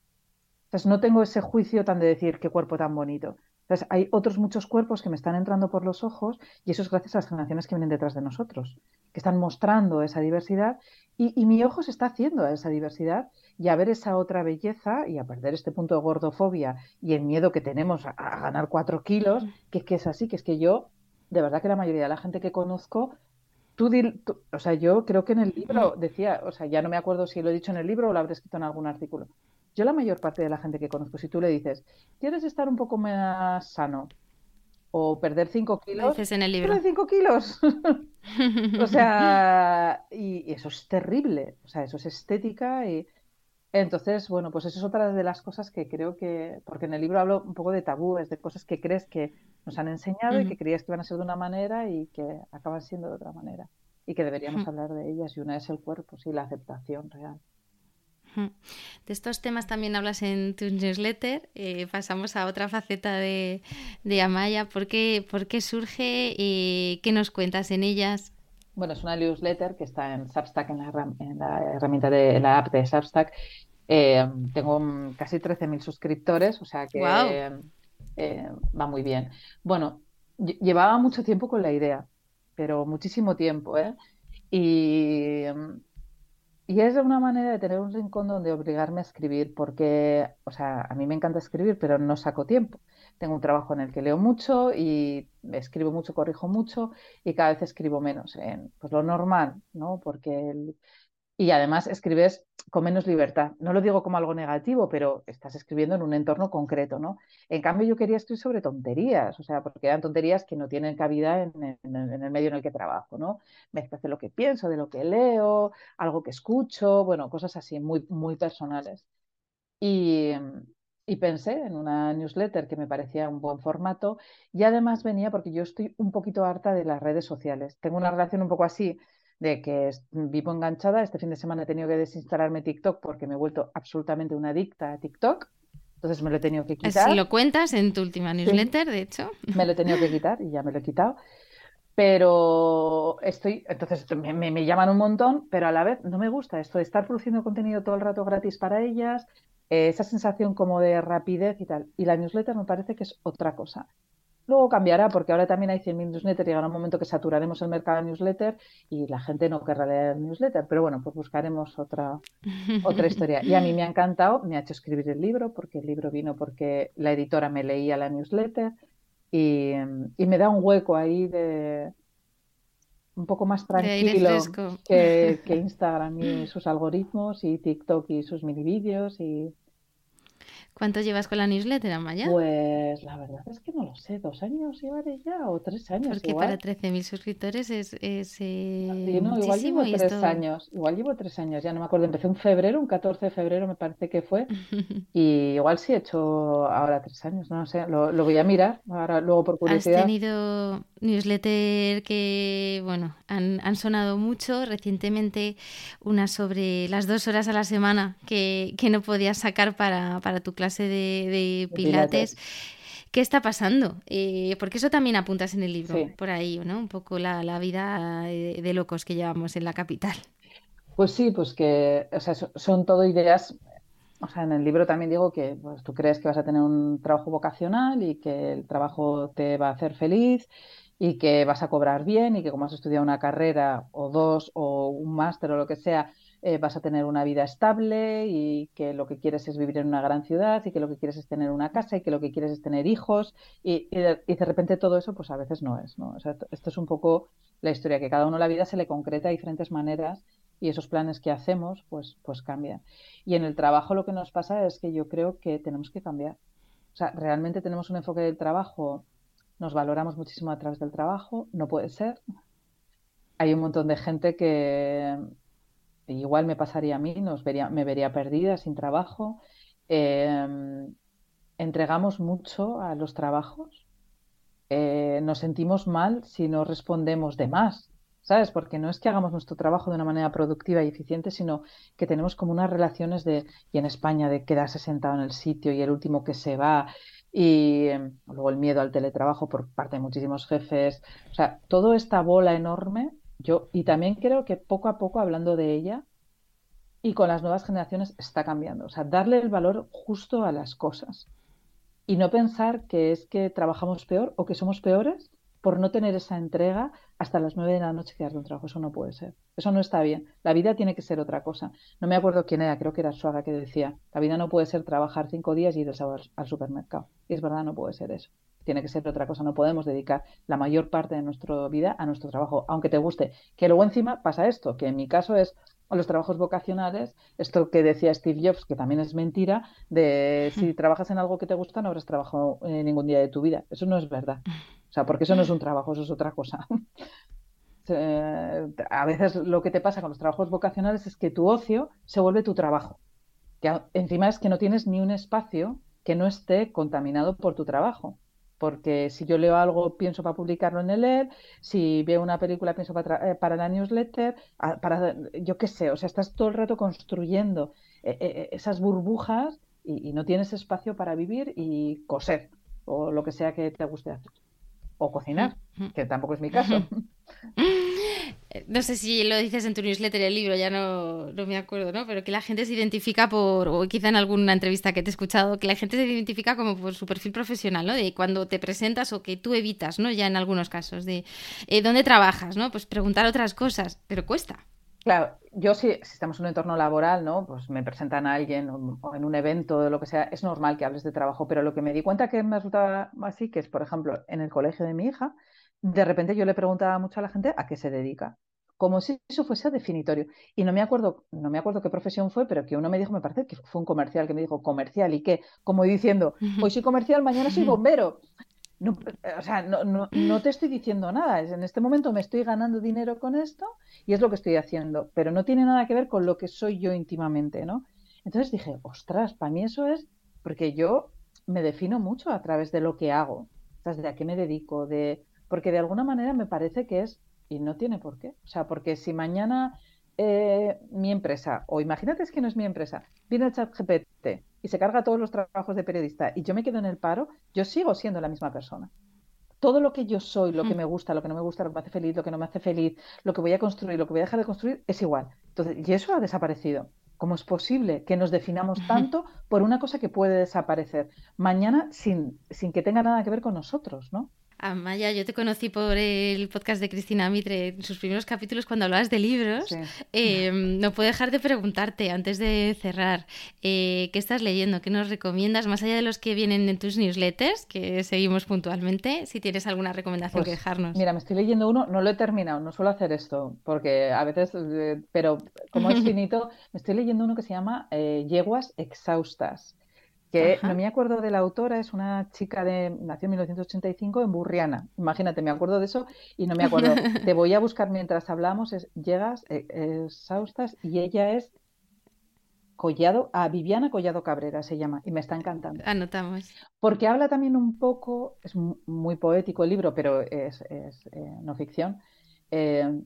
Entonces no tengo ese juicio tan de decir qué cuerpo tan bonito. Entonces hay otros muchos cuerpos que me están entrando por los ojos y eso es gracias a las generaciones que vienen detrás de nosotros, que están mostrando esa diversidad y, y mi ojo se está haciendo a esa diversidad y a ver esa otra belleza y a perder este punto de gordofobia y el miedo que tenemos a, ganar cuatro kilos, que es que es así, que es que yo, de verdad que la mayoría de la gente que conozco, tú, o sea, yo creo que en el libro decía, o sea, ya no me acuerdo si lo he dicho en el libro o lo habré escrito en algún artículo. Yo la mayor parte de la gente que conozco, si tú le dices, ¿quieres estar un poco más sano? O perder cinco kilos. Dices en el libro. cinco kilos. o sea, y, eso es terrible. O sea, eso es estética y, entonces, bueno, pues eso es otra de las cosas que creo que, porque en el libro hablo un poco de tabúes, de cosas que crees que nos han enseñado y que creías que iban a ser de una manera y que acaban siendo de otra manera y que deberíamos hablar de ellas y una es el cuerpo, sí, la aceptación real. De estos temas también hablas en tu newsletter. Eh, pasamos a otra faceta de, Amaya. ¿Por qué, ¿Por qué surge? y ¿Qué nos cuentas en ellas? Bueno, es una newsletter que está en Substack, en la, herramienta de la app de Substack. Eh, tengo casi 13.000 suscriptores, o sea que eh, va muy bien. Bueno, llevaba mucho tiempo con la idea, pero muchísimo tiempo, ¿eh? Y, y es una manera de tener un rincón donde obligarme a escribir, porque, o sea, a mí me encanta escribir, pero no saco tiempo tengo un trabajo en el que leo mucho y escribo mucho, corrijo mucho y cada vez escribo menos. En, pues lo normal, ¿no? Porque y además escribes con menos libertad. No lo digo como algo negativo, pero estás escribiendo en un entorno concreto, ¿no? En cambio, yo quería escribir sobre tonterías, o sea, porque eran tonterías que no tienen cabida en, en, el medio en el que trabajo, ¿no? Mezclas de lo que pienso, de lo que leo, algo que escucho, bueno, cosas así muy, muy personales. Y, y pensé en una newsletter que me parecía un buen formato y además venía porque yo estoy un poquito harta de las redes sociales. Tengo una relación un poco así de que vivo enganchada. Este fin de semana he tenido que desinstalarme TikTok porque me he vuelto absolutamente una adicta a TikTok. Entonces me lo he tenido que quitar. Si lo cuentas en tu última newsletter, de hecho. Me lo he tenido que quitar y ya me lo he quitado. Pero estoy, entonces me, me, llaman un montón, pero a la vez no me gusta esto de estar produciendo contenido todo el rato gratis para ellas, esa sensación como de rapidez y tal. Y la newsletter me parece que es otra cosa. Luego cambiará porque ahora también hay 100.000 newsletters, llegará un momento que saturaremos el mercado de newsletter y la gente no querrá leer newsletter, pero bueno, pues buscaremos otra, otra historia. Y a mí me ha encantado, me ha hecho escribir el libro porque el libro vino porque la editora me leía la newsletter y, y me da un hueco ahí de un poco más tranquilo que, que Instagram y sus algoritmos y TikTok y sus mini vídeos y ¿Cuánto llevas con la newsletter, Amaya? Pues la verdad es que no lo sé, dos años llevaré ya o tres años. Porque para 13.000 suscriptores es, es eh, no, igual llevo tres años, igual llevo tres años, ya no me acuerdo, empecé en febrero, un 14 de febrero me parece que fue, y igual sí he hecho ahora tres años, no sé, lo, lo voy a mirar, ahora luego por curiosidad. Has tenido newsletter que, bueno, han, han sonado mucho, recientemente una sobre las dos horas a la semana que, que no podías sacar para, para tu clase de, pilates. ¿Qué está pasando? Eh, porque eso también apuntas en el libro, por ahí, ¿no? Un poco la, vida de, locos que llevamos en la capital. Pues sí, pues que o sea, son todo ideas. O sea, en el libro también digo que pues, tú crees que vas a tener un trabajo vocacional y que el trabajo te va a hacer feliz y que vas a cobrar bien y que como has estudiado una carrera o dos o un máster o lo que sea, eh, vas a tener una vida estable y que lo que quieres es vivir en una gran ciudad y que lo que quieres es tener una casa y que lo que quieres es tener hijos y, de, repente todo eso pues a veces no es, ¿no? O sea, esto es un poco la historia, que cada uno la vida se le concreta de diferentes maneras y esos planes que hacemos pues, pues cambian. Y en el trabajo lo que nos pasa es que yo creo que tenemos que cambiar. O sea, realmente tenemos un enfoque del trabajo, nos valoramos muchísimo a través del trabajo, no puede ser. Hay un montón de gente que igual me pasaría a mí, nos vería, me vería perdida, sin trabajo. Em, entregamos mucho a los trabajos. Eh, nos sentimos mal si no respondemos de más, ¿sabes? Porque no es que hagamos nuestro trabajo de una manera productiva y eficiente, sino que tenemos como unas relaciones de, y en España, de quedarse sentado en el sitio y el último que se va, y em, luego el miedo al teletrabajo por parte de muchísimos jefes. O sea, toda esta bola enorme yo, y también creo que poco a poco, hablando de ella, y con las nuevas generaciones está cambiando. O sea, darle el valor justo a las cosas. Y no pensar que es que trabajamos peor o que somos peores por no tener esa entrega hasta las nueve de la noche que un trabajo. Eso no puede ser. Eso no está bien. La vida tiene que ser otra cosa. No me acuerdo quién era, creo que era Suaga que decía, la vida no puede ser trabajar cinco días y ir al supermercado. Y es verdad, no puede ser eso tiene que ser otra cosa. No podemos dedicar la mayor parte de nuestra vida a nuestro trabajo, aunque te guste. Que luego encima pasa esto, que en mi caso es los trabajos vocacionales, esto que decía Steve Jobs, que también es mentira, de si trabajas en algo que te gusta no habrás trabajado ningún día de tu vida. Eso no es verdad. O sea, porque eso no es un trabajo, eso es otra cosa. a veces lo que te pasa con los trabajos vocacionales es que tu ocio se vuelve tu trabajo. Que encima es que no tienes ni un espacio que no esté contaminado por tu trabajo porque si yo leo algo pienso para publicarlo en el ER, si veo una película pienso para, eh, la newsletter, para, yo qué sé, o sea, estás todo el rato construyendo eh, eh, esas burbujas y, no tienes espacio para vivir y coser o lo que sea que te guste hacer. O cocinar, que tampoco es mi caso. no sé si lo dices en tu newsletter, el libro, ya no, no, me acuerdo, ¿no? Pero que la gente se identifica por, o quizá en alguna entrevista que te he escuchado, que la gente se identifica como por su perfil profesional, ¿no? De cuando te presentas o que tú evitas, ¿no? Ya en algunos casos, de eh, dónde trabajas, ¿no? Pues preguntar otras cosas, pero cuesta. Claro, yo si, si, estamos en un entorno laboral, ¿no? Pues me presentan a alguien o, en un evento o lo que sea, es normal que hables de trabajo, pero lo que me di cuenta que me resultaba así, que es, por ejemplo, en el colegio de mi hija, de repente yo le preguntaba mucho a la gente a qué se dedica, como si eso fuese definitorio. Y no me acuerdo, no me acuerdo qué profesión fue, pero que uno me dijo, me parece que fue un comercial que me dijo comercial y qué, como diciendo, hoy soy comercial, mañana soy bombero. No, o sea, no, no, no, te estoy diciendo nada. En este momento me estoy ganando dinero con esto y es lo que estoy haciendo, pero no tiene nada que ver con lo que soy yo íntimamente, ¿no? Entonces dije, ostras, para mí eso es porque yo me defino mucho a través de lo que hago, ¿sabes? de a qué me dedico, de porque de alguna manera me parece que es, y no tiene por qué, o sea, porque si mañana eh, mi empresa, o imagínate es que no es mi empresa, viene el chat GPT y se carga todos los trabajos de periodista y yo me quedo en el paro, yo sigo siendo la misma persona. Todo lo que yo soy, lo que mm. me gusta, lo que no me gusta, lo que me hace feliz, lo que no me hace feliz, lo que voy a construir, lo que voy a dejar de construir, es igual. Entonces, y eso ha desaparecido ¿Cómo es posible que nos definamos tanto por una cosa que puede desaparecer mañana sin, sin que tenga nada que ver con nosotros, ¿no? Amaya, yo te conocí por el podcast de Cristina Mitre, en sus primeros capítulos cuando hablabas de libros. Em, no puedo dejar de preguntarte antes de cerrar, eh, ¿qué estás leyendo? ¿Qué nos recomiendas? Más allá de los que vienen en tus newsletters, que seguimos puntualmente, si tienes alguna recomendación que pues, dejarnos. Mira, me estoy leyendo uno, no lo he terminado, no suelo hacer esto, porque a veces, eh, pero como es finito, me estoy leyendo uno que se llama eh, Yeguas Exhaustas que no me acuerdo de la autora, es una chica de, nació en 1985 en Burriana. Imagínate, me acuerdo de eso y no me acuerdo. Te voy a buscar mientras hablamos, es Llegas, eh, Saustas, y ella es Collado, a Viviana Collado Cabrera se llama, y me está encantando. Anotamos. Porque habla también un poco, es muy poético el libro, pero es, eh, no ficción, eh,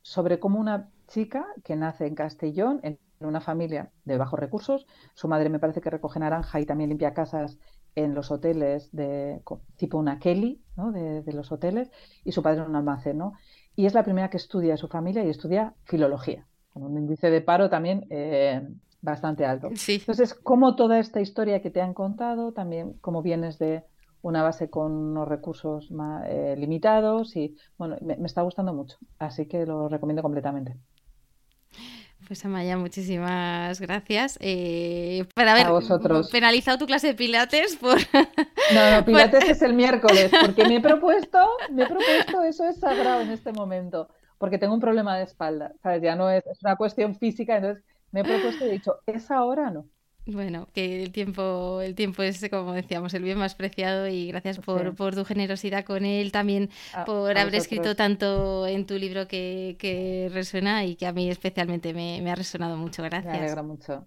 sobre cómo una chica que nace en Castellón, en una familia de bajos recursos. Su madre me parece que recoge naranja y también limpia casas en los hoteles de tipo una Kelly ¿no? de, los hoteles y su padre en un almacén. ¿no? Y es la primera que estudia su familia y estudia filología, con un índice de paro también eh, bastante alto. Entonces, como toda esta historia que te han contado, también como vienes de una base con unos recursos más, eh, limitados y bueno, me está gustando mucho, así que lo recomiendo completamente. Pues Amaya, muchísimas gracias eh, por haber penalizado tu clase de pilates por... No, no, pilates es el miércoles, porque me he propuesto, me he propuesto, eso es sagrado en este momento, porque tengo un problema de espalda, ¿sabes? Ya no es, es una cuestión física, entonces me he propuesto y he dicho, esa hora no. Bueno, que el tiempo, el tiempo es, como decíamos, el bien más preciado y gracias por, por tu generosidad con él, también por haber escrito tanto en tu libro que, que, resuena y que a mí especialmente me, me ha resonado mucho. Gracias. Me alegra mucho.